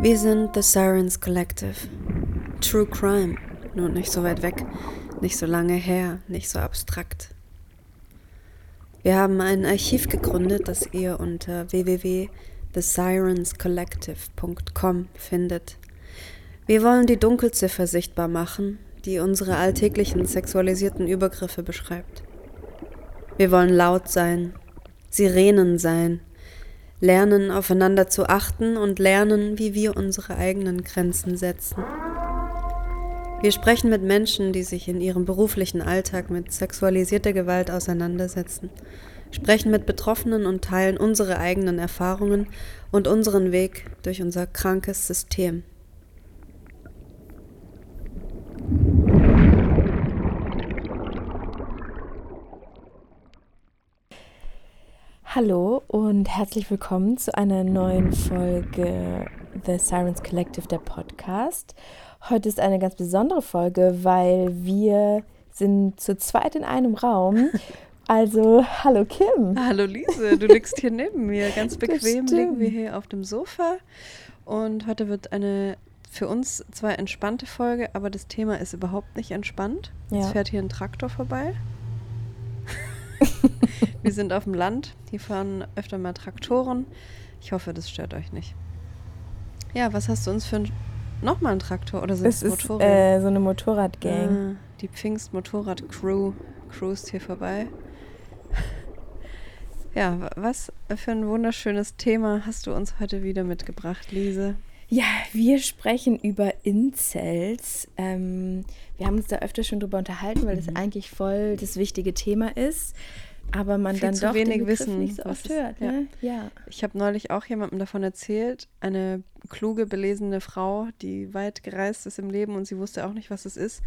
Wir sind The Sirens Collective. True Crime. Nur nicht so weit weg, nicht so lange her, nicht so abstrakt. Wir haben ein Archiv gegründet, das ihr unter www.thesirenscollective.com findet. Wir wollen die Dunkelziffer sichtbar machen, die unsere alltäglichen sexualisierten Übergriffe beschreibt. Wir wollen laut sein, Sirenen sein, lernen aufeinander zu achten und lernen, wie wir unsere eigenen Grenzen setzen. Wir sprechen mit Menschen, die sich in ihrem beruflichen Alltag mit sexualisierter Gewalt auseinandersetzen, sprechen mit Betroffenen und teilen unsere eigenen Erfahrungen und unseren Weg durch unser krankes System. Hallo und herzlich willkommen zu einer neuen Folge The Sirens Collective, der Podcast. Heute ist eine ganz besondere Folge, weil wir sind zu zweit in einem Raum. Also, hallo Kim. Hallo Lise, du liegst hier neben mir. Ganz bequem liegen wir hier auf dem Sofa. Und heute wird eine für uns zwar entspannte Folge, aber das Thema ist überhaupt nicht entspannt. Ja. Es fährt hier ein Traktor vorbei. Wir sind auf dem Land. Hier fahren öfter mal Traktoren. Ich hoffe, das stört euch nicht. Ja, was hast du uns für ein, nochmal einen Traktor oder sind es Motorrad? Ist, äh, so eine Motorradgang. Ah, die Pfingst-Motorrad-Crew cruist hier vorbei. Ja, was für ein wunderschönes Thema hast du uns heute wieder mitgebracht, Lise? Ja, wir sprechen über Incels. Ähm, wir haben uns da öfter schon drüber unterhalten, weil mhm. das eigentlich voll das wichtige Thema ist. Aber man Viel dann doch wenig wissen, nicht so oft hört. Ne? Ja. ja. Ich habe neulich auch jemandem davon erzählt, eine kluge, belesene Frau, die weit gereist ist im Leben und sie wusste auch nicht, was es ist.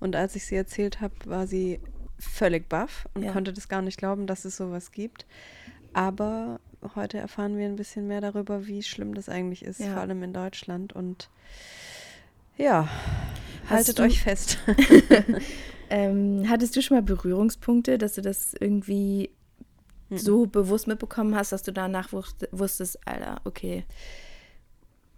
Und als ich sie erzählt habe, war sie völlig baff und ja. konnte das gar nicht glauben, dass es sowas gibt. Aber heute erfahren wir ein bisschen mehr darüber, wie schlimm das eigentlich ist, ja. vor allem in Deutschland. Und ja, haltet euch fest. ähm, hattest du schon mal Berührungspunkte, dass du das irgendwie mhm. so bewusst mitbekommen hast, dass du danach wusstest, Alter, okay.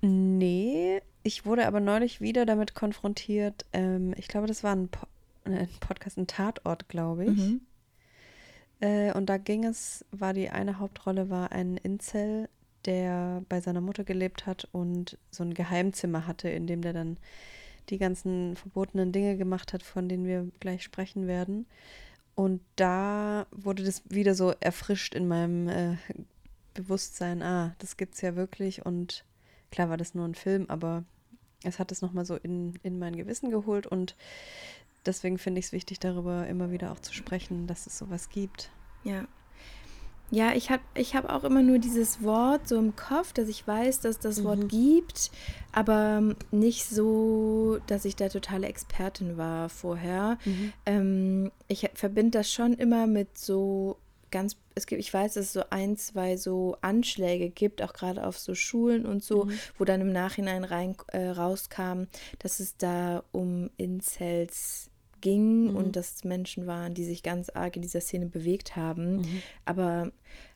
Nee, ich wurde aber neulich wieder damit konfrontiert. Ähm, ich glaube, das war ein, po ein Podcast, ein Tatort, glaube ich. Mhm. Äh, und da ging es, war die eine Hauptrolle, war ein Incel, der bei seiner Mutter gelebt hat und so ein Geheimzimmer hatte, in dem der dann die ganzen verbotenen Dinge gemacht hat, von denen wir gleich sprechen werden. Und da wurde das wieder so erfrischt in meinem äh, Bewusstsein, ah, das gibt's ja wirklich. Und klar war das nur ein Film, aber es hat es nochmal so in, in mein Gewissen geholt und deswegen finde ich es wichtig, darüber immer wieder auch zu sprechen, dass es sowas gibt. Ja. Ja, ich habe ich hab auch immer nur dieses Wort so im Kopf, dass ich weiß, dass das mhm. Wort gibt, aber nicht so, dass ich da totale Expertin war vorher. Mhm. Ähm, ich verbinde das schon immer mit so ganz, es gibt, ich weiß, dass es so ein, zwei so Anschläge gibt, auch gerade auf so Schulen und so, mhm. wo dann im Nachhinein rein äh, rauskam, dass es da um Incels ging mhm. und dass Menschen waren, die sich ganz arg in dieser Szene bewegt haben. Mhm. Aber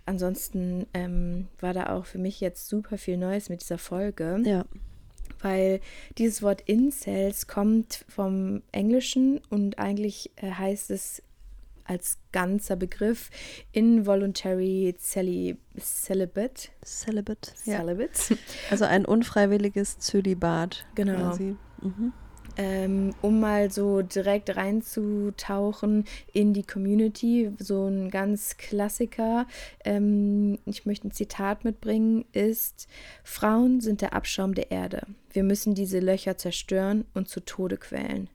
ansonsten ähm, war da auch für mich jetzt super viel Neues mit dieser Folge. Ja. Weil dieses Wort Incels kommt vom Englischen und eigentlich äh, heißt es als ganzer Begriff Involuntary Celibate. Celibate. Celibate. Also ein unfreiwilliges Zölibat. Genau. Quasi. Mhm ähm, um mal so direkt reinzutauchen in die Community. So ein ganz Klassiker, ähm, ich möchte ein Zitat mitbringen, ist, Frauen sind der Abschaum der Erde. Wir müssen diese Löcher zerstören und zu Tode quälen.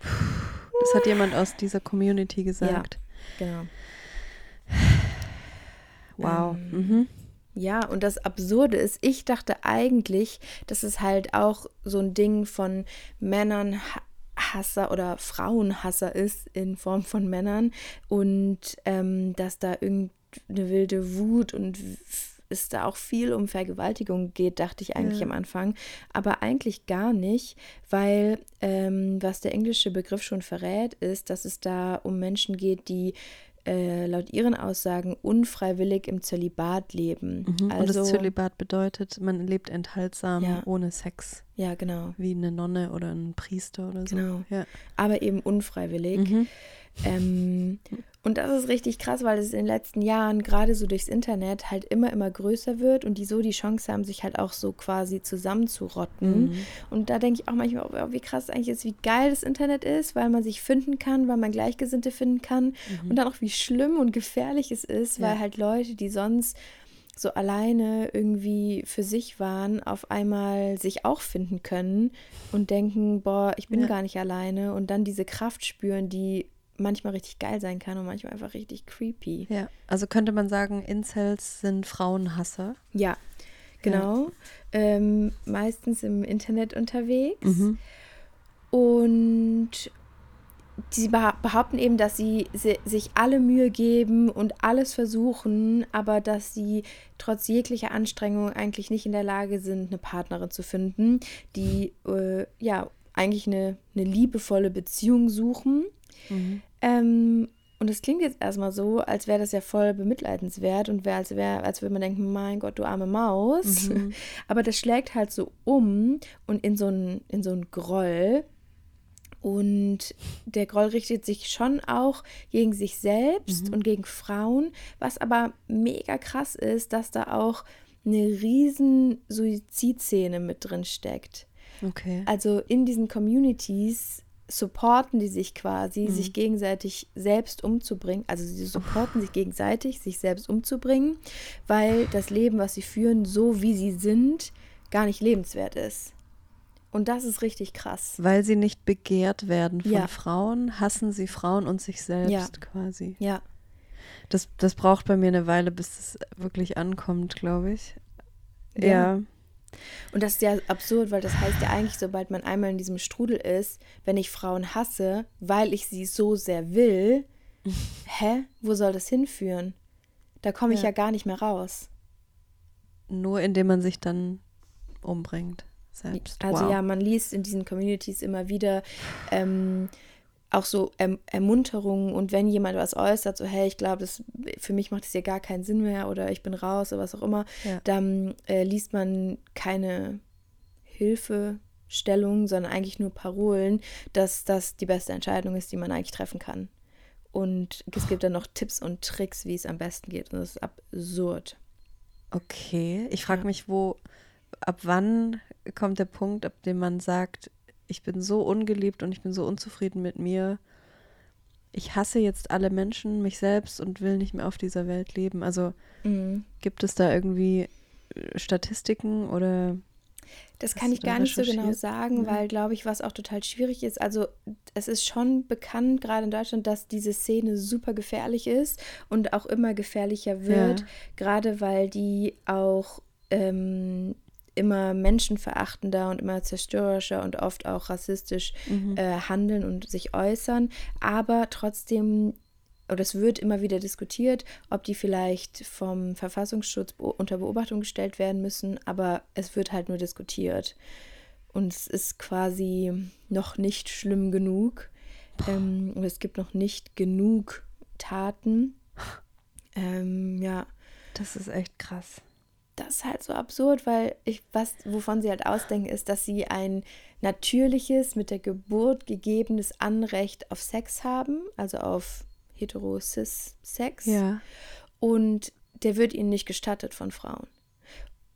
Das hat jemand aus dieser Community gesagt. Ja, genau. Wow. Ähm, mhm. Ja, und das Absurde ist, ich dachte eigentlich, dass es halt auch so ein Ding von Männern Hasser oder Frauenhasser ist in Form von Männern und ähm, dass da irgendeine wilde Wut und es da auch viel um Vergewaltigung geht, dachte ich eigentlich ja. am Anfang. Aber eigentlich gar nicht, weil ähm, was der englische Begriff schon verrät, ist, dass es da um Menschen geht, die äh, laut ihren Aussagen unfreiwillig im Zölibat leben. Mhm. Also, und das also Zölibat bedeutet, man lebt enthaltsam ja. ohne Sex. Ja, genau. Wie eine Nonne oder ein Priester oder so. Genau. Ja. Aber eben unfreiwillig. Mhm. Ähm, und das ist richtig krass, weil es in den letzten Jahren gerade so durchs Internet halt immer, immer größer wird und die so die Chance haben, sich halt auch so quasi zusammenzurotten. Mhm. Und da denke ich auch manchmal, oh, wie krass eigentlich ist, wie geil das Internet ist, weil man sich finden kann, weil man Gleichgesinnte finden kann. Mhm. Und dann auch, wie schlimm und gefährlich es ist, ja. weil halt Leute, die sonst so alleine irgendwie für sich waren, auf einmal sich auch finden können und denken, boah, ich bin ja. gar nicht alleine und dann diese Kraft spüren, die manchmal richtig geil sein kann und manchmal einfach richtig creepy. Ja, also könnte man sagen, Incels sind Frauenhasser. Ja, genau. Ja. Ähm, meistens im Internet unterwegs. Mhm. Und sie behaupten eben, dass sie sich alle Mühe geben und alles versuchen, aber dass sie trotz jeglicher Anstrengung eigentlich nicht in der Lage sind, eine Partnerin zu finden, die äh, ja eigentlich eine, eine liebevolle Beziehung suchen Mhm. Ähm, und es klingt jetzt erstmal so, als wäre das ja voll bemitleidenswert und wäre, als wäre, als würde man denken, mein Gott, du arme Maus. Mhm. Aber das schlägt halt so um und in so ein, in so Groll. Und der Groll richtet sich schon auch gegen sich selbst mhm. und gegen Frauen. Was aber mega krass ist, dass da auch eine riesen Suizidszene mit drin steckt. Okay. Also in diesen Communities supporten die sich quasi, mhm. sich gegenseitig selbst umzubringen. Also sie supporten sich gegenseitig, sich selbst umzubringen, weil das Leben, was sie führen, so wie sie sind, gar nicht lebenswert ist. Und das ist richtig krass. Weil sie nicht begehrt werden von ja. Frauen, hassen sie Frauen und sich selbst ja. quasi. Ja. Das, das braucht bei mir eine Weile, bis es wirklich ankommt, glaube ich. ja. ja. Und das ist ja absurd, weil das heißt ja eigentlich, sobald man einmal in diesem Strudel ist, wenn ich Frauen hasse, weil ich sie so sehr will, hä, wo soll das hinführen? Da komme ich ja. ja gar nicht mehr raus. Nur indem man sich dann umbringt selbst. Also wow. ja, man liest in diesen Communities immer wieder, ähm, auch so erm Ermunterungen und wenn jemand was äußert, so hey, ich glaube, für mich macht es hier gar keinen Sinn mehr oder ich bin raus oder was auch immer, ja. dann äh, liest man keine Hilfestellung, sondern eigentlich nur Parolen, dass das die beste Entscheidung ist, die man eigentlich treffen kann. Und es gibt dann noch Tipps und Tricks, wie es am besten geht. Und das ist absurd. Okay, ich frage ja. mich, wo, ab wann kommt der Punkt, ab dem man sagt, ich bin so ungeliebt und ich bin so unzufrieden mit mir. Ich hasse jetzt alle Menschen, mich selbst und will nicht mehr auf dieser Welt leben. Also mhm. gibt es da irgendwie äh, Statistiken oder das kann ich gar nicht so genau sagen, mhm. weil, glaube ich, was auch total schwierig ist. Also, es ist schon bekannt, gerade in Deutschland, dass diese Szene super gefährlich ist und auch immer gefährlicher wird, ja. gerade weil die auch ähm, immer menschenverachtender und immer zerstörerischer und oft auch rassistisch mhm. äh, handeln und sich äußern. Aber trotzdem, oder es wird immer wieder diskutiert, ob die vielleicht vom Verfassungsschutz unter Beobachtung gestellt werden müssen, aber es wird halt nur diskutiert. Und es ist quasi noch nicht schlimm genug. Ähm, und es gibt noch nicht genug Taten. Ähm, ja. Das ist echt krass das ist halt so absurd, weil ich, was, wovon sie halt ausdenken, ist, dass sie ein natürliches, mit der Geburt gegebenes Anrecht auf Sex haben, also auf hetero-cis-Sex. Ja. Und der wird ihnen nicht gestattet von Frauen.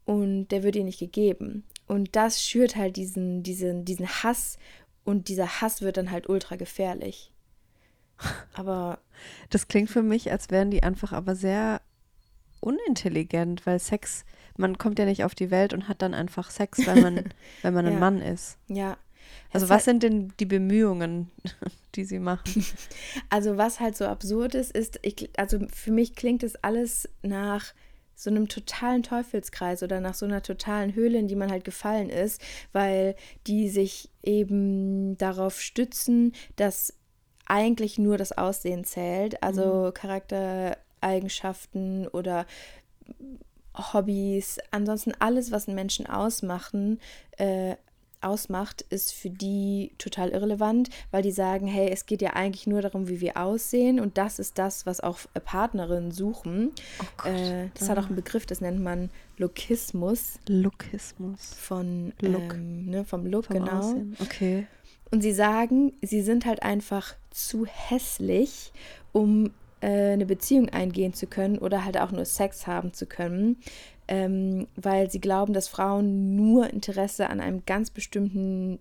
Und der wird ihnen nicht gegeben. Und das schürt halt diesen, diesen, diesen Hass und dieser Hass wird dann halt ultra gefährlich. Aber. Das klingt für mich, als wären die einfach aber sehr unintelligent, weil Sex, man kommt ja nicht auf die Welt und hat dann einfach Sex, weil man, wenn man ein ja. Mann ist. Ja. Also es was sind denn die Bemühungen, die sie machen? Also was halt so absurd ist, ist, ich, also für mich klingt es alles nach so einem totalen Teufelskreis oder nach so einer totalen Höhle, in die man halt gefallen ist, weil die sich eben darauf stützen, dass eigentlich nur das Aussehen zählt, also mhm. Charakter Eigenschaften oder Hobbys, ansonsten alles, was einen Menschen ausmachen, äh, ausmacht, ist für die total irrelevant, weil die sagen, hey, es geht ja eigentlich nur darum, wie wir aussehen und das ist das, was auch Partnerinnen suchen. Oh äh, das ja. hat auch einen Begriff, das nennt man Lookismus. Lookismus. Von Look. Ähm, ne, vom Look, vom genau. Aussehen. Okay. Und sie sagen, sie sind halt einfach zu hässlich, um äh, eine Beziehung eingehen zu können oder halt auch nur Sex haben zu können ähm, weil sie glauben, dass Frauen nur Interesse an einem ganz bestimmten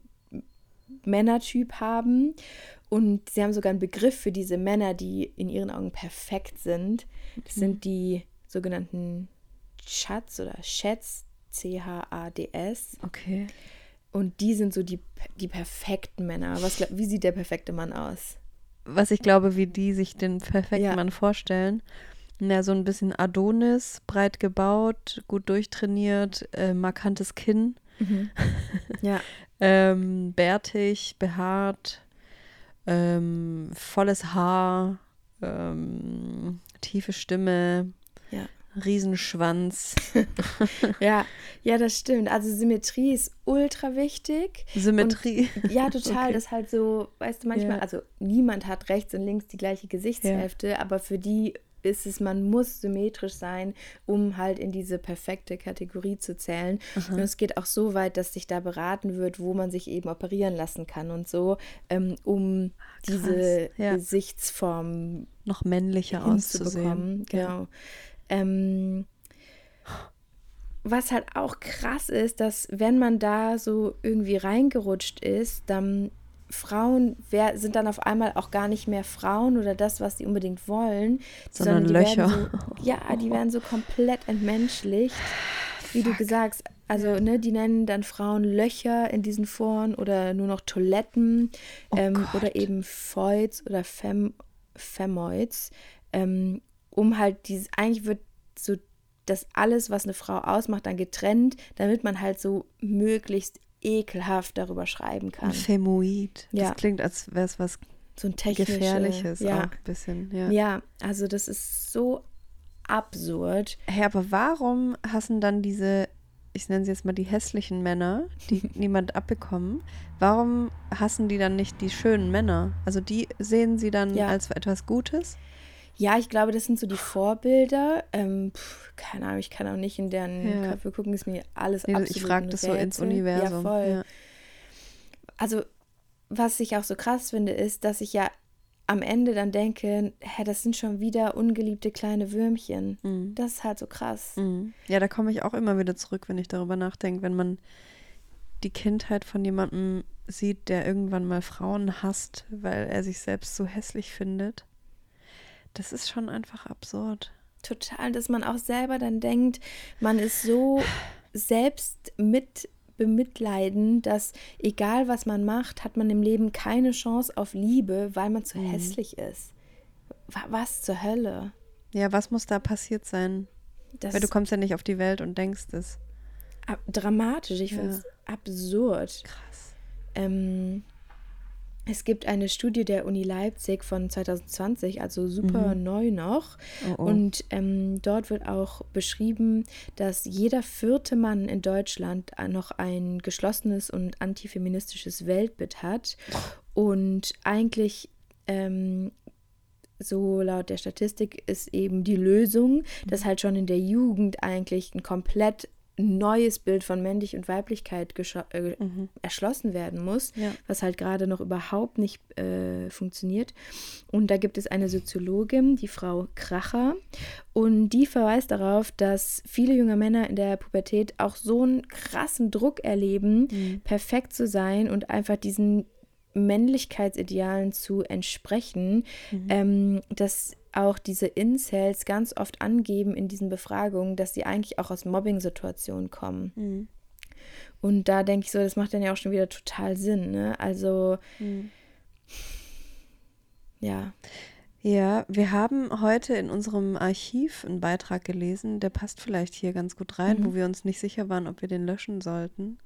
Männertyp haben. Und sie haben sogar einen Begriff für diese Männer, die in ihren Augen perfekt sind. Das mhm. sind die sogenannten Chats oder Chats, C-H-A-D-S. Okay. Und die sind so die, die perfekten Männer. Was, wie sieht der perfekte Mann aus? Was ich glaube, wie die sich den perfekten ja. Mann vorstellen. Ja, so ein bisschen Adonis, breit gebaut, gut durchtrainiert, äh, markantes Kinn. Mhm. Ja. ähm, bärtig, behaart, ähm, volles Haar, ähm, tiefe Stimme, ja. Riesenschwanz. ja, ja, das stimmt. Also Symmetrie ist ultra wichtig. Symmetrie. Und, ja, total. Okay. Das ist halt so, weißt du, manchmal, ja. also niemand hat rechts und links die gleiche Gesichtshälfte, ja. aber für die ist es, man muss symmetrisch sein, um halt in diese perfekte Kategorie zu zählen. Aha. Und es geht auch so weit, dass sich da beraten wird, wo man sich eben operieren lassen kann und so, ähm, um Krass. diese ja. Gesichtsform noch männlicher auszusehen. Genau. Ja. Ähm, was halt auch krass ist, dass wenn man da so irgendwie reingerutscht ist, dann Frauen wer, sind dann auf einmal auch gar nicht mehr Frauen oder das, was sie unbedingt wollen, sondern, sondern Löcher. So, ja, die werden so komplett entmenschlicht, wie Fuck. du gesagt hast. Also, ne, die nennen dann Frauen Löcher in diesen Foren oder nur noch Toiletten oh ähm, oder eben Foids oder Fem, Femoids, ähm, um halt dieses, eigentlich wird so das alles, was eine Frau ausmacht, dann getrennt, damit man halt so möglichst ekelhaft darüber schreiben kann. Femoid. Ja. Das klingt, als wäre es was so ein gefährliches ja. auch ein bisschen. Ja. ja, also das ist so absurd. Hey, aber warum hassen dann diese, ich nenne sie jetzt mal die hässlichen Männer, die niemand abbekommen, warum hassen die dann nicht die schönen Männer? Also die sehen sie dann ja. als etwas Gutes? Ja, ich glaube, das sind so die Vorbilder. Ähm, pf, keine Ahnung, ich kann auch nicht in deren ja. Köpfe gucken, ist mir alles nee, absolut Ich frage das so ins Universum. Ja, voll. Ja. Also, was ich auch so krass finde, ist, dass ich ja am Ende dann denke, hä, das sind schon wieder ungeliebte kleine Würmchen. Mhm. Das ist halt so krass. Mhm. Ja, da komme ich auch immer wieder zurück, wenn ich darüber nachdenke, wenn man die Kindheit von jemandem sieht, der irgendwann mal Frauen hasst, weil er sich selbst so hässlich findet. Das ist schon einfach absurd. Total, dass man auch selber dann denkt, man ist so selbst mit bemitleiden, dass egal was man macht, hat man im Leben keine Chance auf Liebe, weil man zu mhm. hässlich ist. Was zur Hölle? Ja, was muss da passiert sein? Das weil du kommst ja nicht auf die Welt und denkst es. Dramatisch, ich ja. finde es absurd. Krass. Ähm, es gibt eine Studie der Uni Leipzig von 2020, also super mhm. neu noch. Oh, oh. Und ähm, dort wird auch beschrieben, dass jeder vierte Mann in Deutschland noch ein geschlossenes und antifeministisches Weltbild hat. Und eigentlich ähm, so laut der Statistik ist eben die Lösung, dass halt schon in der Jugend eigentlich ein komplett neues Bild von Männlich und Weiblichkeit äh, mhm. erschlossen werden muss, ja. was halt gerade noch überhaupt nicht äh, funktioniert. Und da gibt es eine Soziologin, die Frau Kracher, und die verweist darauf, dass viele junge Männer in der Pubertät auch so einen krassen Druck erleben, mhm. perfekt zu sein und einfach diesen Männlichkeitsidealen zu entsprechen, mhm. ähm, dass auch diese Incels ganz oft angeben in diesen Befragungen, dass sie eigentlich auch aus Mobbing-Situationen kommen. Mhm. Und da denke ich so, das macht dann ja auch schon wieder total Sinn. Ne? Also, mhm. ja. Ja, wir haben heute in unserem Archiv einen Beitrag gelesen, der passt vielleicht hier ganz gut rein, mhm. wo wir uns nicht sicher waren, ob wir den löschen sollten.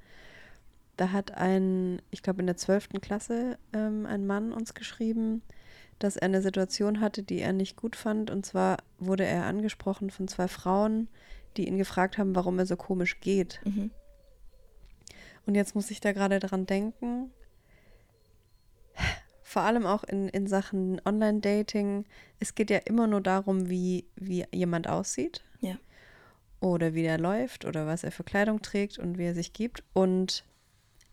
Da hat ein, ich glaube in der 12. Klasse, ähm, ein Mann uns geschrieben, dass er eine Situation hatte, die er nicht gut fand. Und zwar wurde er angesprochen von zwei Frauen, die ihn gefragt haben, warum er so komisch geht. Mhm. Und jetzt muss ich da gerade dran denken, vor allem auch in, in Sachen Online-Dating, es geht ja immer nur darum, wie, wie jemand aussieht. Ja. Oder wie der läuft oder was er für Kleidung trägt und wie er sich gibt. Und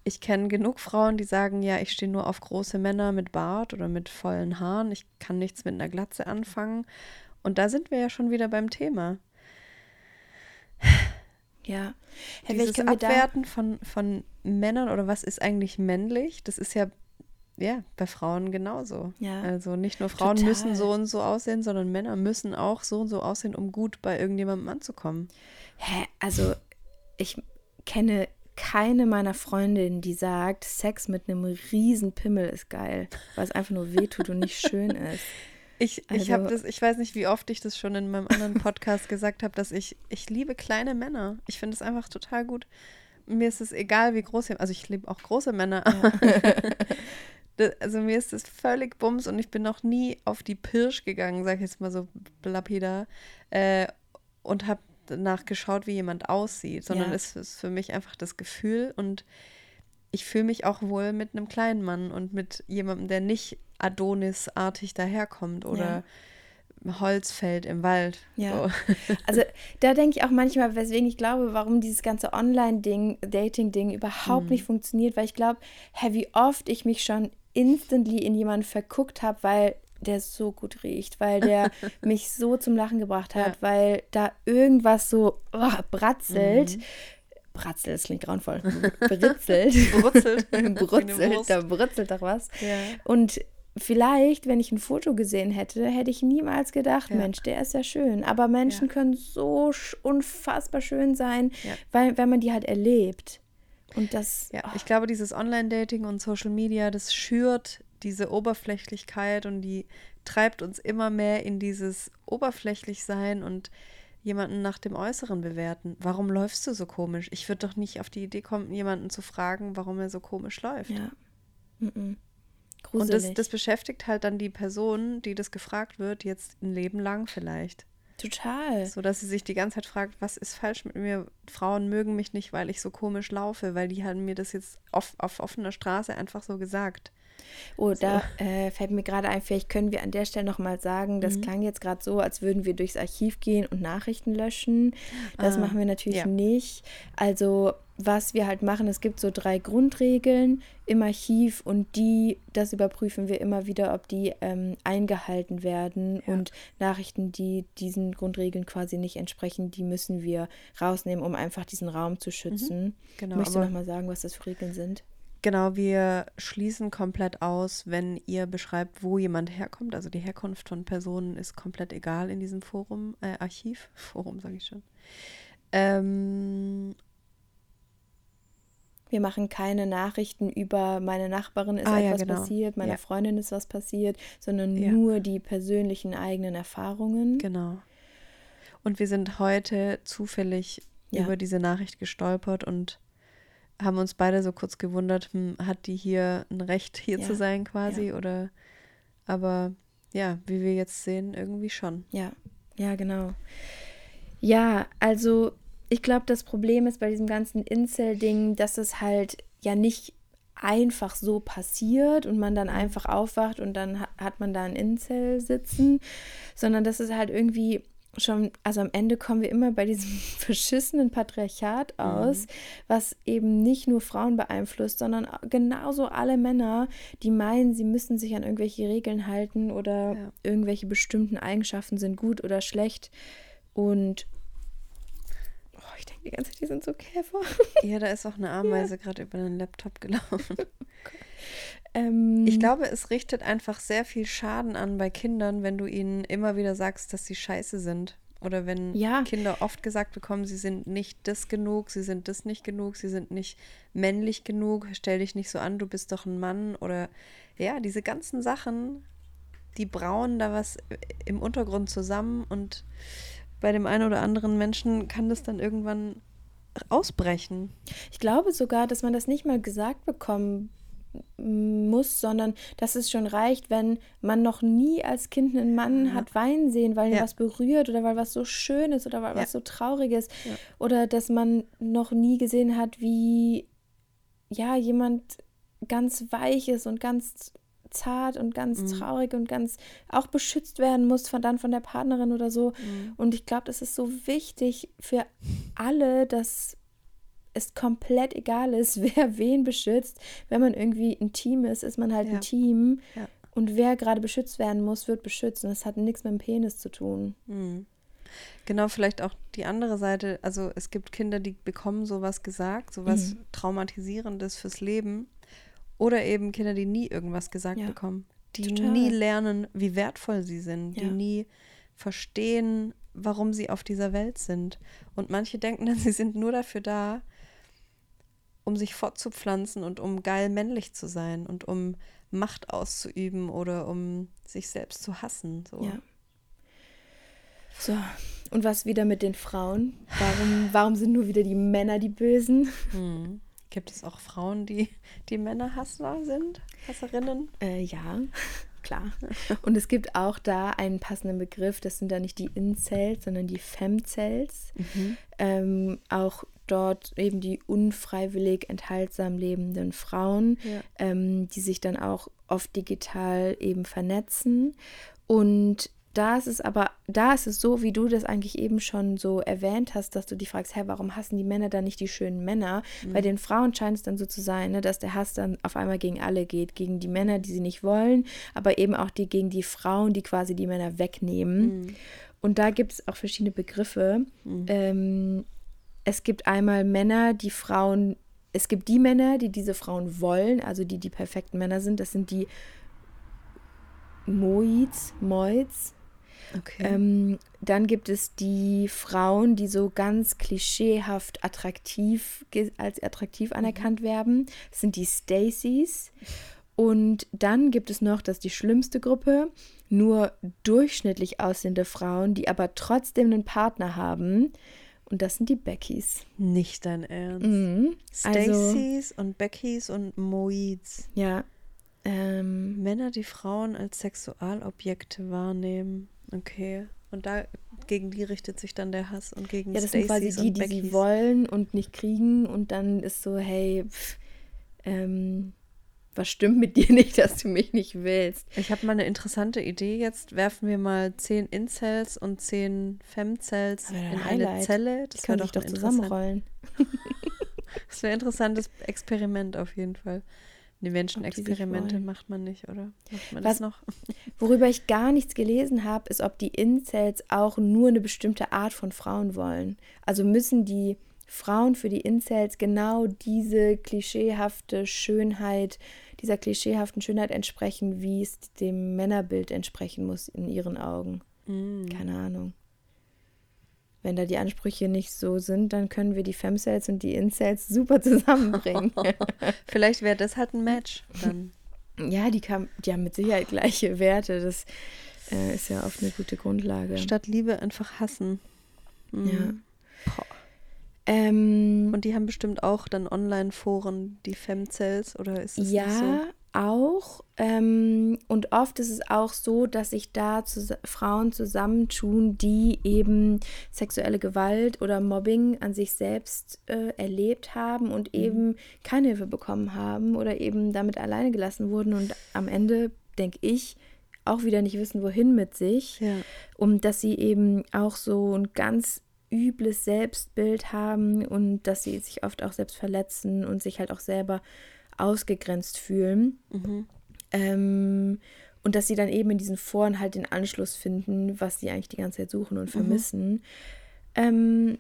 ich kenne genug Frauen, die sagen, ja, ich stehe nur auf große Männer mit Bart oder mit vollen Haaren. Ich kann nichts mit einer Glatze anfangen. Und da sind wir ja schon wieder beim Thema. Ja. Hey, Dieses Abwerten von, von Männern oder was ist eigentlich männlich, das ist ja ja, bei Frauen genauso. Ja. Also nicht nur Frauen Total. müssen so und so aussehen, sondern Männer müssen auch so und so aussehen, um gut bei irgendjemandem anzukommen. Hä? Also ich kenne keine meiner Freundinnen, die sagt, Sex mit einem riesen Pimmel ist geil, weil es einfach nur wehtut und nicht schön ist. Ich, also, ich habe das, ich weiß nicht, wie oft ich das schon in meinem anderen Podcast gesagt habe, dass ich, ich liebe kleine Männer. Ich finde es einfach total gut. Mir ist es egal, wie groß sie Also ich liebe auch große Männer. Ja. also mir ist das völlig bums und ich bin noch nie auf die Pirsch gegangen, sag ich jetzt mal so lapidar, äh, und habe danach geschaut, wie jemand aussieht, sondern ja. es ist für mich einfach das Gefühl und ich fühle mich auch wohl mit einem kleinen Mann und mit jemandem, der nicht Adonis-artig daherkommt oder ja. Holz fällt im Wald. Ja. So. Also da denke ich auch manchmal, weswegen ich glaube, warum dieses ganze Online-Ding, Dating-Ding überhaupt mhm. nicht funktioniert, weil ich glaube, wie oft ich mich schon instantly in jemanden verguckt habe, weil der so gut riecht, weil der mich so zum Lachen gebracht hat, ja. weil da irgendwas so oh, bratzelt. Mhm. Bratzelt, das klingt grauenvoll. Britzelt. Brutzelt. Brutzelt, da brutzelt doch was. Ja. Und vielleicht, wenn ich ein Foto gesehen hätte, hätte ich niemals gedacht, ja. Mensch, der ist ja schön. Aber Menschen ja. können so unfassbar schön sein, ja. weil, wenn man die halt erlebt. Und das. Ja, oh. ich glaube, dieses Online-Dating und Social Media, das schürt diese Oberflächlichkeit und die treibt uns immer mehr in dieses Oberflächlichsein und jemanden nach dem Äußeren bewerten. Warum läufst du so komisch? Ich würde doch nicht auf die Idee kommen, jemanden zu fragen, warum er so komisch läuft. Ja. Mm -mm. Und das, das beschäftigt halt dann die Person, die das gefragt wird, jetzt ein Leben lang vielleicht. Total. So dass sie sich die ganze Zeit fragt, was ist falsch mit mir? Frauen mögen mich nicht, weil ich so komisch laufe, weil die haben mir das jetzt auf, auf offener Straße einfach so gesagt. Oh, so. da äh, fällt mir gerade ein, vielleicht können wir an der Stelle nochmal sagen, das mhm. klang jetzt gerade so, als würden wir durchs Archiv gehen und Nachrichten löschen. Das ah, machen wir natürlich ja. nicht. Also was wir halt machen, es gibt so drei Grundregeln im Archiv und die, das überprüfen wir immer wieder, ob die ähm, eingehalten werden ja. und Nachrichten, die diesen Grundregeln quasi nicht entsprechen, die müssen wir rausnehmen, um einfach diesen Raum zu schützen. Mhm. Genau, Möchtest du nochmal sagen, was das für Regeln sind? Genau, wir schließen komplett aus, wenn ihr beschreibt, wo jemand herkommt. Also die Herkunft von Personen ist komplett egal in diesem Forum, äh, Archiv, Forum sage ich schon. Ähm, wir machen keine Nachrichten über meine Nachbarin ist ah, etwas ja, genau. passiert, meiner ja. Freundin ist was passiert, sondern ja. nur die persönlichen eigenen Erfahrungen. Genau. Und wir sind heute zufällig über diese Nachricht gestolpert und haben uns beide so kurz gewundert, hm, hat die hier ein Recht, hier zu sein quasi? Oder aber ja, wie wir jetzt sehen, irgendwie schon. Ja, ja, genau. Ja, also ich glaube, das Problem ist bei diesem ganzen Incel-Ding, dass es halt ja nicht einfach so passiert und man dann mhm. einfach aufwacht und dann hat man da ein Incel sitzen, sondern dass es halt irgendwie schon, also am Ende kommen wir immer bei diesem verschissenen Patriarchat mhm. aus, mhm. was eben nicht nur Frauen beeinflusst, sondern genauso alle Männer, die meinen, sie müssen sich an irgendwelche Regeln halten oder ja. irgendwelche bestimmten Eigenschaften sind gut oder schlecht. Und ich denke die ganze Zeit, die sind so Käfer. Ja, da ist auch eine Ameise ja. gerade über den Laptop gelaufen. ähm, ich glaube, es richtet einfach sehr viel Schaden an bei Kindern, wenn du ihnen immer wieder sagst, dass sie scheiße sind. Oder wenn ja. Kinder oft gesagt bekommen, sie sind nicht das genug, sie sind das nicht genug, sie sind nicht männlich genug, stell dich nicht so an, du bist doch ein Mann. Oder ja, diese ganzen Sachen, die brauen da was im Untergrund zusammen und bei dem einen oder anderen Menschen kann das dann irgendwann ausbrechen. Ich glaube sogar, dass man das nicht mal gesagt bekommen muss, sondern dass es schon reicht, wenn man noch nie als Kind einen Mann ja. hat weinen sehen, weil ja. was berührt oder weil was so schön ist oder weil ja. was so traurig ist. Oder dass man noch nie gesehen hat, wie ja, jemand ganz weich ist und ganz zart und ganz mhm. traurig und ganz auch beschützt werden muss von dann von der Partnerin oder so. Mhm. Und ich glaube, das ist so wichtig für alle, dass es komplett egal ist, wer wen beschützt. Wenn man irgendwie ein Team ist, ist man halt ja. ein Team. Ja. Und wer gerade beschützt werden muss, wird beschützt. Und das hat nichts mit dem Penis zu tun. Mhm. Genau, vielleicht auch die andere Seite. Also es gibt Kinder, die bekommen sowas gesagt, sowas mhm. Traumatisierendes fürs Leben. Oder eben Kinder, die nie irgendwas gesagt ja, bekommen, die total. nie lernen, wie wertvoll sie sind, ja. die nie verstehen, warum sie auf dieser Welt sind. Und manche denken dann, sie sind nur dafür da, um sich fortzupflanzen und um geil männlich zu sein und um Macht auszuüben oder um sich selbst zu hassen. So. Ja. So, und was wieder mit den Frauen? Warum, warum sind nur wieder die Männer die Bösen? Hm. Gibt es auch Frauen, die, die Männerhassler sind? Hasserinnen? Äh, ja, klar. Und es gibt auch da einen passenden Begriff, das sind da nicht die Incels, sondern die Femcells. Mhm. Ähm, auch dort eben die unfreiwillig enthaltsam lebenden Frauen, ja. ähm, die sich dann auch oft digital eben vernetzen. Und da ist es aber, da ist es so, wie du das eigentlich eben schon so erwähnt hast, dass du dich fragst, hä, warum hassen die Männer dann nicht die schönen Männer? Mhm. Bei den Frauen scheint es dann so zu sein, ne, dass der Hass dann auf einmal gegen alle geht, gegen die Männer, die sie nicht wollen, aber eben auch die gegen die Frauen, die quasi die Männer wegnehmen. Mhm. Und da gibt es auch verschiedene Begriffe. Mhm. Ähm, es gibt einmal Männer, die Frauen, es gibt die Männer, die diese Frauen wollen, also die die perfekten Männer sind. Das sind die Moids, Moids, Okay. Ähm, dann gibt es die Frauen, die so ganz klischeehaft attraktiv als attraktiv mhm. anerkannt werden. Das sind die Stacys. Und dann gibt es noch, das ist die schlimmste Gruppe, nur durchschnittlich aussehende Frauen, die aber trotzdem einen Partner haben. Und das sind die Beckys. Nicht dein Ernst. Mhm. Stacys also, und Beckys und Moids. Ja. Ähm, Männer, die Frauen als Sexualobjekte wahrnehmen. Okay. Und da gegen die richtet sich dann der Hass und gegen Ja, das Stacys sind quasi die, die Beckys. sie wollen und nicht kriegen und dann ist so, hey, pff, ähm, was stimmt mit dir nicht, dass du mich nicht willst? Ich habe mal eine interessante Idee jetzt. Werfen wir mal zehn Incels und zehn Femcells in Highlight. eine Zelle. Das wäre doch, doch zusammenrollen. das wäre ein interessantes Experiment auf jeden Fall. Die Menschenexperimente macht man nicht, oder? Macht man Was, das noch? Worüber ich gar nichts gelesen habe, ist, ob die Incels auch nur eine bestimmte Art von Frauen wollen. Also müssen die Frauen für die Incels genau diese klischeehafte Schönheit, dieser klischeehaften Schönheit entsprechen, wie es dem Männerbild entsprechen muss in ihren Augen. Mm. Keine Ahnung. Wenn da die Ansprüche nicht so sind, dann können wir die Femcells und die Incels super zusammenbringen. Vielleicht wäre das halt ein Match dann. Ja, die, kam, die haben mit Sicherheit gleiche Werte. Das äh, ist ja oft eine gute Grundlage. Statt Liebe einfach hassen. Mhm. Ja. Ähm, und die haben bestimmt auch dann Online-Foren, die Femcells, oder ist es ja, nicht so? Auch. Ähm, und oft ist es auch so, dass sich da zu, Frauen zusammentun, die eben sexuelle Gewalt oder Mobbing an sich selbst äh, erlebt haben und mhm. eben keine Hilfe bekommen haben oder eben damit alleine gelassen wurden und am Ende, denke ich, auch wieder nicht wissen, wohin mit sich. Ja. Und dass sie eben auch so ein ganz übles Selbstbild haben und dass sie sich oft auch selbst verletzen und sich halt auch selber ausgegrenzt fühlen. Mhm. Ähm, und dass sie dann eben in diesen Foren halt den Anschluss finden, was sie eigentlich die ganze Zeit suchen und mhm. vermissen. Mhm. Ähm,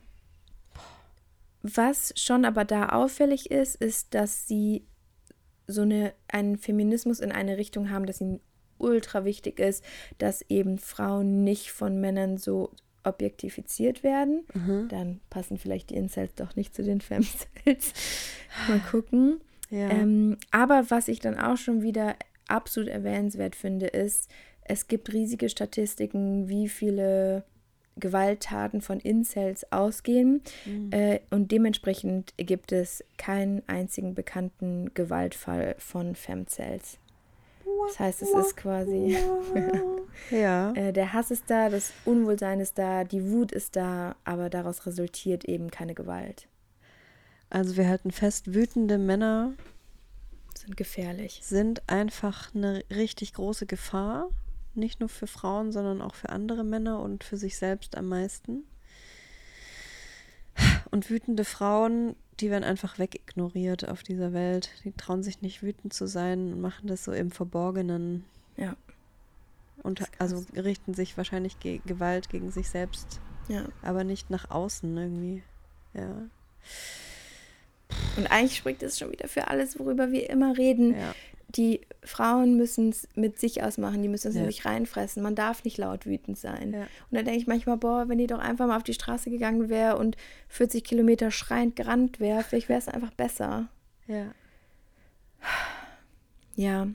was schon aber da auffällig ist, ist, dass sie so eine, einen Feminismus in eine Richtung haben, dass ihnen ultra wichtig ist, dass eben Frauen nicht von Männern so objektifiziert werden. Mhm. Dann passen vielleicht die Incels doch nicht zu den Femcells. Mal gucken. Ja. Ähm, aber was ich dann auch schon wieder absolut erwähnenswert finde, ist, es gibt riesige Statistiken, wie viele Gewalttaten von Incels ausgehen. Mhm. Äh, und dementsprechend gibt es keinen einzigen bekannten Gewaltfall von Femcells. Das heißt, es ist quasi. ja. äh, der Hass ist da, das Unwohlsein ist da, die Wut ist da, aber daraus resultiert eben keine Gewalt. Also wir halten fest, wütende Männer sind gefährlich. Sind einfach eine richtig große Gefahr. Nicht nur für Frauen, sondern auch für andere Männer und für sich selbst am meisten. Und wütende Frauen, die werden einfach wegignoriert auf dieser Welt. Die trauen sich nicht wütend zu sein und machen das so im Verborgenen. Ja. Und also richten sich wahrscheinlich ge Gewalt gegen sich selbst. Ja. Aber nicht nach außen irgendwie. Ja. Und eigentlich spricht es schon wieder für alles, worüber wir immer reden. Ja. Die Frauen müssen es mit sich ausmachen, die müssen es ja. in sich reinfressen. Man darf nicht laut wütend sein. Ja. Und dann denke ich manchmal, boah, wenn die doch einfach mal auf die Straße gegangen wäre und 40 Kilometer schreiend gerannt wäre, vielleicht wäre es einfach besser. Ja. Ja.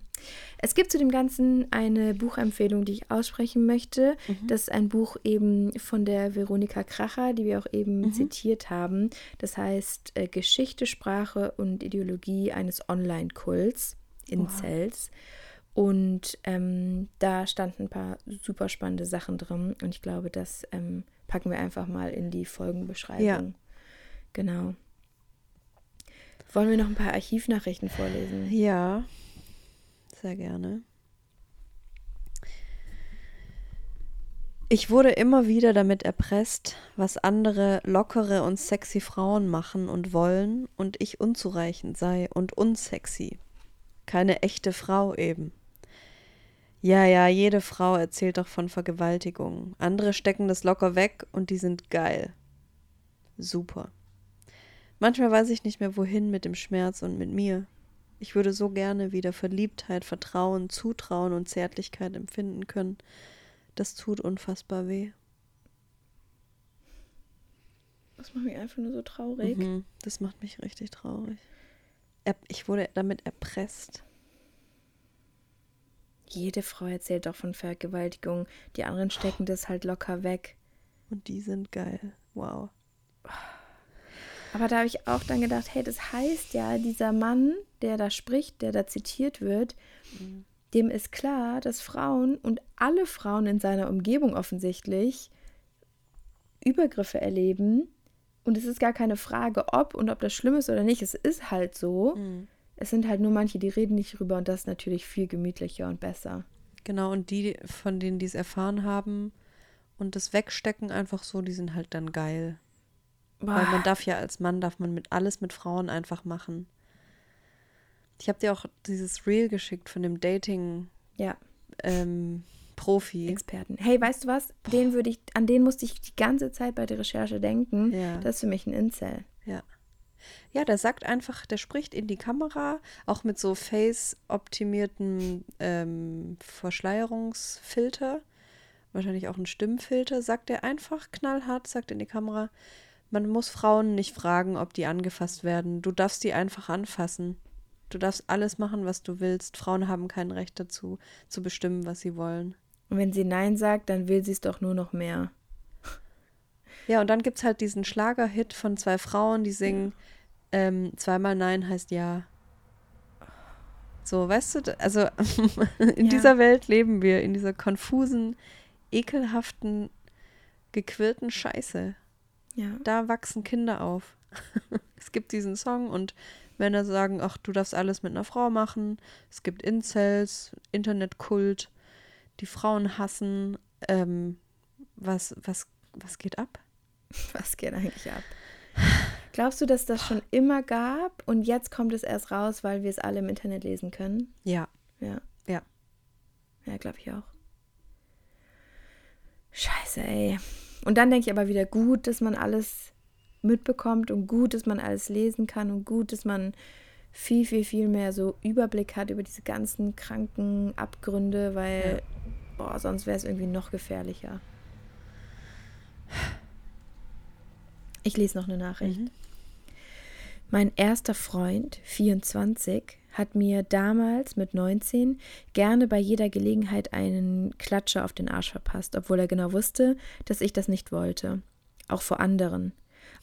Es gibt zu dem Ganzen eine Buchempfehlung, die ich aussprechen möchte. Mhm. Das ist ein Buch eben von der Veronika Kracher, die wir auch eben mhm. zitiert haben. Das heißt äh, Geschichte, Sprache und Ideologie eines Online-Kults in wow. Und ähm, da standen ein paar super spannende Sachen drin. Und ich glaube, das ähm, packen wir einfach mal in die Folgenbeschreibung. Ja. Genau. Wollen wir noch ein paar Archivnachrichten vorlesen? Ja sehr gerne. Ich wurde immer wieder damit erpresst, was andere lockere und sexy Frauen machen und wollen und ich unzureichend sei und unsexy. Keine echte Frau eben. Ja, ja, jede Frau erzählt doch von Vergewaltigung. Andere stecken das locker weg und die sind geil. Super. Manchmal weiß ich nicht mehr wohin mit dem Schmerz und mit mir. Ich würde so gerne wieder Verliebtheit, Vertrauen, Zutrauen und Zärtlichkeit empfinden können. Das tut unfassbar weh. Das macht mich einfach nur so traurig. Mhm, das macht mich richtig traurig. Ich wurde damit erpresst. Jede Frau erzählt doch von Vergewaltigung. Die anderen stecken das halt locker weg. Und die sind geil. Wow. Aber da habe ich auch dann gedacht, hey, das heißt ja, dieser Mann, der da spricht, der da zitiert wird, mhm. dem ist klar, dass Frauen und alle Frauen in seiner Umgebung offensichtlich Übergriffe erleben. Und es ist gar keine Frage, ob und ob das schlimm ist oder nicht. Es ist halt so. Mhm. Es sind halt nur manche, die reden nicht drüber und das ist natürlich viel gemütlicher und besser. Genau, und die, von denen die es erfahren haben und das wegstecken einfach so, die sind halt dann geil. Boah. Weil man darf ja als Mann, darf man mit alles mit Frauen einfach machen. Ich habe dir auch dieses Reel geschickt von dem Dating ja. ähm, Profi. Experten. Hey, weißt du was? Den würde ich, an den musste ich die ganze Zeit bei der Recherche denken. Ja. Das ist für mich ein Incel. Ja. Ja, der sagt einfach, der spricht in die Kamera, auch mit so face-optimierten ähm, Verschleierungsfilter, wahrscheinlich auch ein Stimmfilter, sagt er einfach knallhart, sagt in die Kamera, man muss Frauen nicht fragen, ob die angefasst werden. Du darfst die einfach anfassen. Du darfst alles machen, was du willst. Frauen haben kein Recht dazu, zu bestimmen, was sie wollen. Und wenn sie Nein sagt, dann will sie es doch nur noch mehr. Ja, und dann gibt es halt diesen Schlagerhit von zwei Frauen, die singen ähm, zweimal Nein heißt Ja. So, weißt du, also in ja. dieser Welt leben wir, in dieser konfusen, ekelhaften, gequirlten Scheiße. Ja. Da wachsen Kinder auf. es gibt diesen Song und Männer sagen, ach, du darfst alles mit einer Frau machen. Es gibt Incels, Internetkult, die Frauen hassen. Ähm, was, was, was geht ab? Was geht eigentlich ab? Glaubst du, dass das schon immer gab und jetzt kommt es erst raus, weil wir es alle im Internet lesen können? Ja. Ja. Ja. Ja, glaube ich auch. Scheiße, ey. Und dann denke ich aber wieder gut, dass man alles mitbekommt und gut, dass man alles lesen kann und gut, dass man viel, viel, viel mehr so Überblick hat über diese ganzen kranken Abgründe, weil, ja. boah, sonst wäre es irgendwie noch gefährlicher. Ich lese noch eine Nachricht. Mhm. Mein erster Freund, 24, hat mir damals mit 19 gerne bei jeder Gelegenheit einen Klatscher auf den Arsch verpasst, obwohl er genau wusste, dass ich das nicht wollte. Auch vor anderen.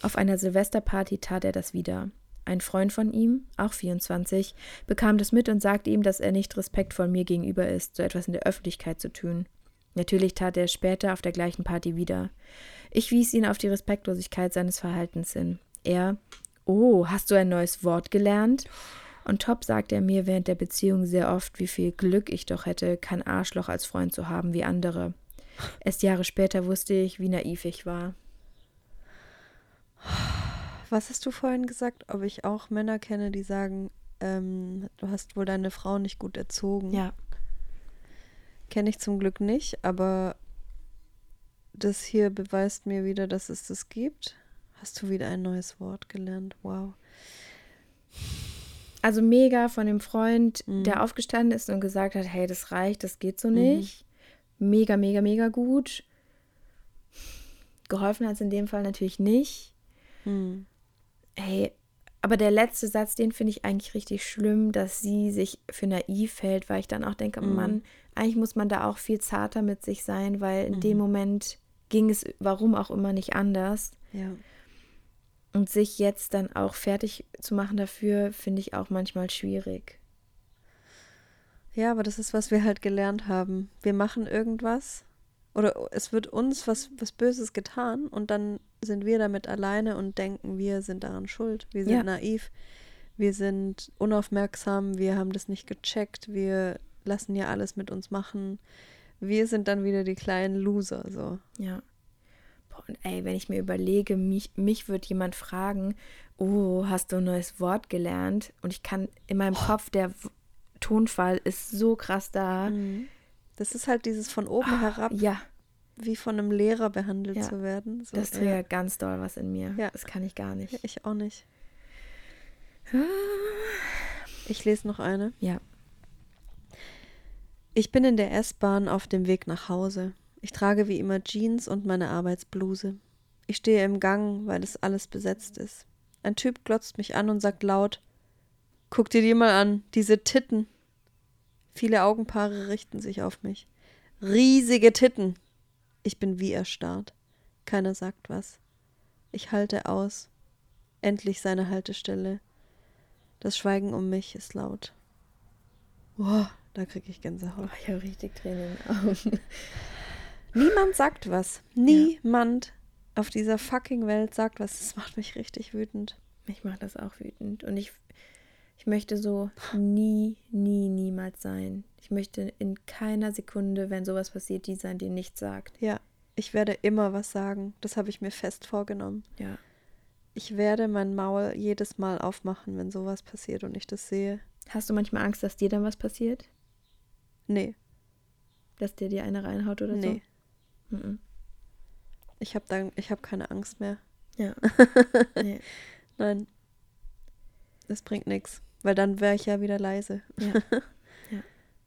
Auf einer Silvesterparty tat er das wieder. Ein Freund von ihm, auch 24, bekam das mit und sagte ihm, dass er nicht respektvoll mir gegenüber ist, so etwas in der Öffentlichkeit zu tun. Natürlich tat er es später auf der gleichen Party wieder. Ich wies ihn auf die Respektlosigkeit seines Verhaltens hin. Er Oh, hast du ein neues Wort gelernt? Und top sagt er mir während der Beziehung sehr oft, wie viel Glück ich doch hätte, kein Arschloch als Freund zu haben wie andere. Erst Jahre später wusste ich, wie naiv ich war. Was hast du vorhin gesagt? Ob ich auch Männer kenne, die sagen, ähm, du hast wohl deine Frau nicht gut erzogen. Ja. Kenne ich zum Glück nicht, aber das hier beweist mir wieder, dass es das gibt. Hast du wieder ein neues Wort gelernt? Wow. Also mega von dem Freund, mhm. der aufgestanden ist und gesagt hat, hey, das reicht, das geht so mhm. nicht. Mhm. Mega, mega, mega gut. Geholfen hat es in dem Fall natürlich nicht. Mhm. Hey, aber der letzte Satz, den finde ich eigentlich richtig schlimm, dass sie sich für naiv hält, weil ich dann auch denke, mhm. Mann, eigentlich muss man da auch viel zarter mit sich sein, weil in mhm. dem Moment ging es, warum auch immer, nicht anders. Ja. Und sich jetzt dann auch fertig zu machen dafür, finde ich auch manchmal schwierig. Ja, aber das ist, was wir halt gelernt haben. Wir machen irgendwas oder es wird uns was, was Böses getan und dann sind wir damit alleine und denken, wir sind daran schuld. Wir sind ja. naiv, wir sind unaufmerksam, wir haben das nicht gecheckt, wir lassen ja alles mit uns machen. Wir sind dann wieder die kleinen Loser, so. Ja. Und ey, wenn ich mir überlege, mich, mich wird jemand fragen, oh, hast du ein neues Wort gelernt? Und ich kann in meinem oh. Kopf, der Tonfall ist so krass da. Mhm. Das ist halt dieses von oben ah, herab. Ja wie von einem Lehrer behandelt ja, zu werden. So, das triggert ja. ganz doll was in mir. Ja. Das kann ich gar nicht. ich auch nicht. Ich lese noch eine. Ja. Ich bin in der S-Bahn auf dem Weg nach Hause. Ich trage wie immer Jeans und meine Arbeitsbluse. Ich stehe im Gang, weil es alles besetzt ist. Ein Typ glotzt mich an und sagt laut: Guck dir die mal an, diese Titten. Viele Augenpaare richten sich auf mich. Riesige Titten. Ich bin wie erstarrt. Keiner sagt was. Ich halte aus. Endlich seine Haltestelle. Das Schweigen um mich ist laut. Boah, da kriege ich Gänsehaut. Oh, ich habe richtig Tränen in den Augen. Niemand sagt was. Niemand ja. auf dieser fucking Welt sagt was. Das macht mich richtig wütend. Mich macht das auch wütend. Und ich, ich möchte so nie, nie, niemals sein. Ich möchte in keiner Sekunde, wenn sowas passiert, die sein, die nichts sagt. Ja, ich werde immer was sagen. Das habe ich mir fest vorgenommen. Ja. Ich werde mein Maul jedes Mal aufmachen, wenn sowas passiert und ich das sehe. Hast du manchmal Angst, dass dir dann was passiert? Nee. Dass dir die eine reinhaut oder nee. so? Nee. Ich habe dann, ich habe keine Angst mehr. Ja. nee. Nein. Das bringt nichts, weil dann wäre ich ja wieder leise. Ja.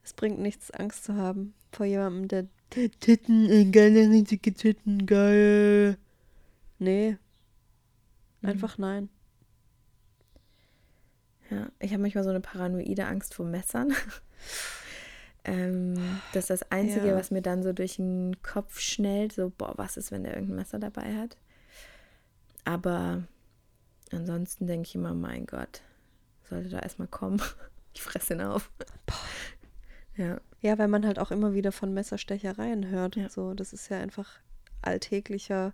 Es bringt nichts, Angst zu haben vor jemandem, der Titten, äh, geile, riesige Titten, geil. Nee. Mhm. Einfach mhm. nein. Ja, ich habe manchmal so eine paranoide Angst vor Messern. ähm, das ist das Einzige, ja. was mir dann so durch den Kopf schnellt. So, boah, was ist, wenn der irgendein Messer dabei hat? Aber ansonsten denke ich immer, mein Gott, sollte da erstmal kommen. Ich fresse ihn auf. Boah. Ja. Ja, weil man halt auch immer wieder von Messerstechereien hört. Ja. So, das ist ja einfach alltäglicher,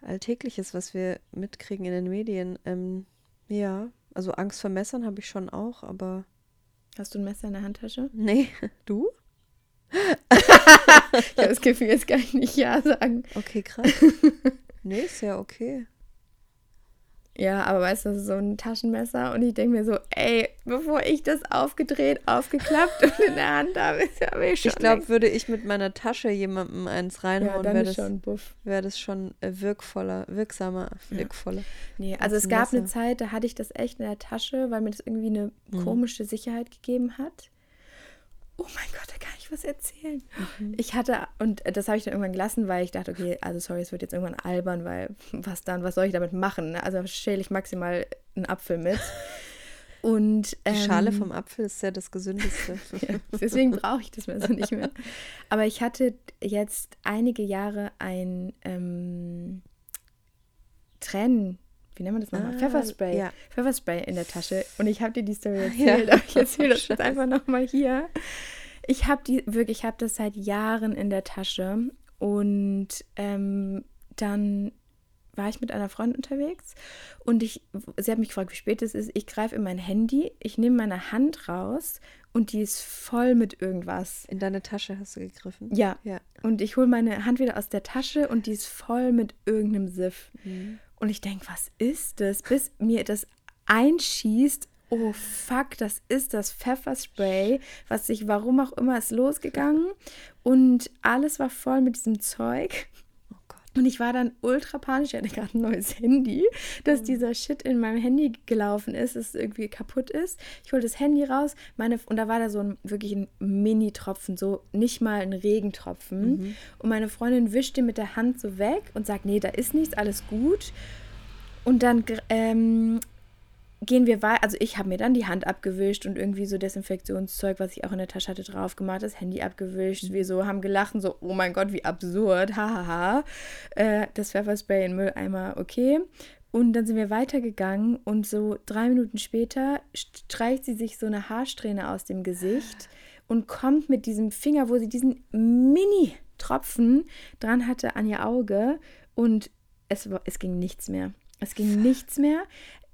alltägliches, was wir mitkriegen in den Medien. Ähm, ja, also Angst vor Messern habe ich schon auch, aber. Hast du ein Messer in der Handtasche? Nee. Du? ich habe das Gefühl, jetzt kann ich nicht Ja sagen. Okay, krass. nee, ist ja okay. Ja, aber weißt du, das ist so ein Taschenmesser und ich denke mir so, ey, bevor ich das aufgedreht, aufgeklappt und in der Hand habe, ist ja ich schon. Ich glaube, würde ich mit meiner Tasche jemandem eins reinhauen, ja, wäre das, wär das schon äh, wirkvoller, wirksamer, wirkvoller. Ja. Nee, also es gab Messer. eine Zeit, da hatte ich das echt in der Tasche, weil mir das irgendwie eine mhm. komische Sicherheit gegeben hat. Oh mein Gott, da kann ich was erzählen. Mhm. Ich hatte, und das habe ich dann irgendwann gelassen, weil ich dachte, okay, also sorry, es wird jetzt irgendwann albern, weil was dann, was soll ich damit machen? Also schäle ich maximal einen Apfel mit. Und, ähm, Die Schale vom Apfel ist ja das Gesündeste. ja, deswegen brauche ich das Messer nicht mehr. Aber ich hatte jetzt einige Jahre ein ähm, Tränen, wie nennt man das nochmal? Ah, Pfefferspray. Ja. Pfefferspray in der Tasche. Und ich habe dir die Story erzählt, ja. aber ich erzähle das jetzt einfach nochmal hier. Ich habe die, wirklich, ich habe das seit Jahren in der Tasche. Und ähm, dann war ich mit einer Freundin unterwegs und ich, sie hat mich gefragt, wie spät es ist. Ich greife in mein Handy, ich nehme meine Hand raus und die ist voll mit irgendwas. In deine Tasche hast du gegriffen? Ja. ja. Und ich hole meine Hand wieder aus der Tasche und die ist voll mit irgendeinem Siff. Mhm. Und ich denke, was ist das? Bis mir das einschießt, oh fuck, das ist das Pfefferspray, was sich, warum auch immer, ist losgegangen. Und alles war voll mit diesem Zeug. Und ich war dann ultra panisch. Ich hatte gerade ein neues Handy, dass mhm. dieser Shit in meinem Handy gelaufen ist, dass es irgendwie kaputt ist. Ich hole das Handy raus, meine, und da war da so ein wirklich ein Mini-Tropfen, so nicht mal ein Regentropfen. Mhm. Und meine Freundin wischt den mit der Hand so weg und sagt: Nee, da ist nichts, alles gut. Und dann ähm, gehen wir weiter. Also ich habe mir dann die Hand abgewischt und irgendwie so Desinfektionszeug, was ich auch in der Tasche hatte, drauf gemacht, das Handy abgewischt. Wir so haben gelacht und so, oh mein Gott, wie absurd, hahaha. Äh, das Pfefferspray in Mülleimer, okay. Und dann sind wir weitergegangen und so drei Minuten später streicht sie sich so eine Haarsträhne aus dem Gesicht und kommt mit diesem Finger, wo sie diesen Mini-Tropfen dran hatte, an ihr Auge und es, es ging nichts mehr. Es ging nichts mehr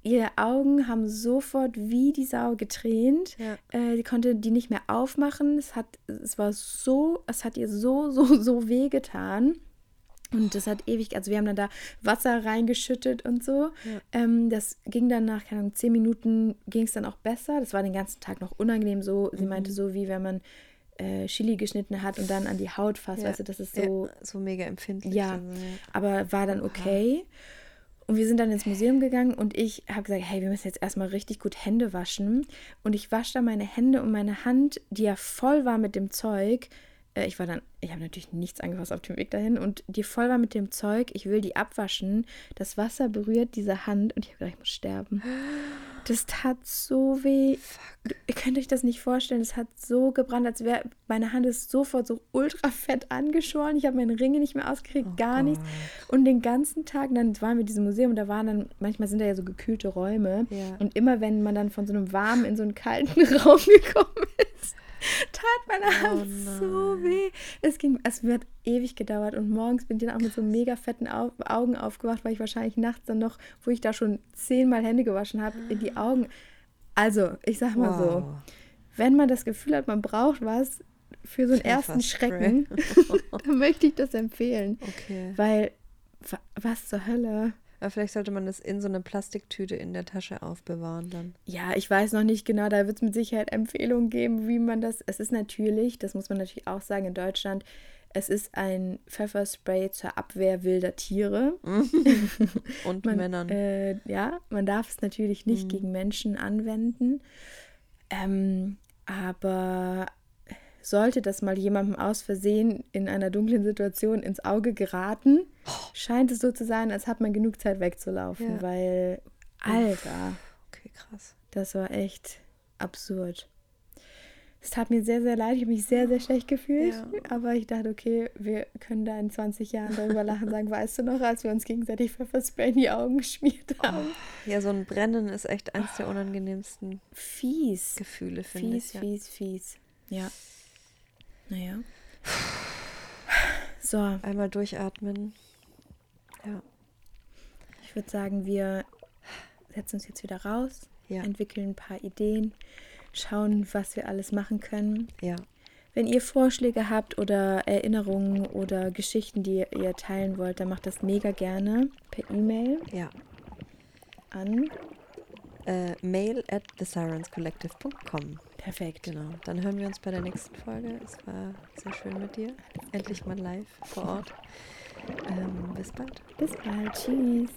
ihre Augen haben sofort wie die Sau getränt. Ja. Äh, sie konnte die nicht mehr aufmachen. Es hat, es war so, es hat ihr so, so, so weh getan. Und das hat ewig, also wir haben dann da Wasser reingeschüttet und so. Ja. Ähm, das ging dann nach, keine Ahnung, zehn Minuten ging es dann auch besser. Das war den ganzen Tag noch unangenehm so. Sie mhm. meinte so, wie wenn man äh, Chili geschnitten hat und dann an die Haut fasst, ja. weißt du, das ist so. Ja, so mega empfindlich. Ja, also, aber war dann okay. Aha. Und wir sind dann ins Museum gegangen und ich habe gesagt, hey, wir müssen jetzt erstmal richtig gut Hände waschen. Und ich wasche dann meine Hände und meine Hand, die ja voll war mit dem Zeug. Äh, ich war dann, ich habe natürlich nichts angefasst auf dem Weg dahin und die voll war mit dem Zeug. Ich will die abwaschen. Das Wasser berührt diese Hand und ich habe gedacht, ich muss sterben. Das tat so weh. Fuck. Ihr könnt euch das nicht vorstellen. Es hat so gebrannt, als wäre meine Hand ist sofort so ultra fett angeschwollen. Ich habe meine Ringe nicht mehr ausgekriegt, oh gar Gott. nichts. Und den ganzen Tag, dann waren wir in diesem Museum und da waren dann, manchmal sind da ja so gekühlte Räume. Ja. Und immer wenn man dann von so einem warmen in so einen kalten Raum gekommen ist, tat meine oh Hand oh so weh. Es ging, es wird ewig gedauert und morgens bin ich dann auch mit so mega fetten Au Augen aufgewacht, weil ich wahrscheinlich nachts dann noch, wo ich da schon zehnmal Hände gewaschen habe, in die Augen. Also, ich sag mal wow. so, wenn man das Gefühl hat, man braucht was für so einen ersten Schrecken, dann möchte ich das empfehlen. Okay. Weil, was zur Hölle? Aber vielleicht sollte man das in so eine Plastiktüte in der Tasche aufbewahren dann. Ja, ich weiß noch nicht genau, da wird es mit Sicherheit Empfehlungen geben, wie man das. Es ist natürlich, das muss man natürlich auch sagen, in Deutschland, es ist ein Pfefferspray zur Abwehr wilder Tiere. Und man, Männern. Äh, ja, man darf es natürlich nicht mhm. gegen Menschen anwenden. Ähm, aber sollte das mal jemandem aus Versehen in einer dunklen Situation ins Auge geraten, scheint es so zu sein, als hat man genug Zeit wegzulaufen, ja. weil, Alter. Okay, krass. Das war echt absurd. Es tat mir sehr, sehr leid. Ich habe mich sehr, sehr schlecht gefühlt. Ja. Aber ich dachte, okay, wir können da in 20 Jahren darüber lachen und sagen, weißt du noch, als wir uns gegenseitig Pfefferspray in die Augen geschmiert oh. haben. Oh, ja, so ein Brennen ist echt eins der unangenehmsten fies. Gefühle, finde ich. Fies, fies, fies. Ja. Naja. So. Einmal durchatmen. Ja. Ich würde sagen, wir setzen uns jetzt wieder raus, ja. entwickeln ein paar Ideen, schauen, was wir alles machen können. Ja. Wenn ihr Vorschläge habt oder Erinnerungen oder Geschichten, die ihr teilen wollt, dann macht das mega gerne per E-Mail. Ja. An äh, mail at thesirenscollective.com. Perfekt. Genau. Dann hören wir uns bei der nächsten Folge. Es war sehr schön mit dir. Endlich mal live vor Ort. Ähm, bis bald. Bis bald. Tschüss.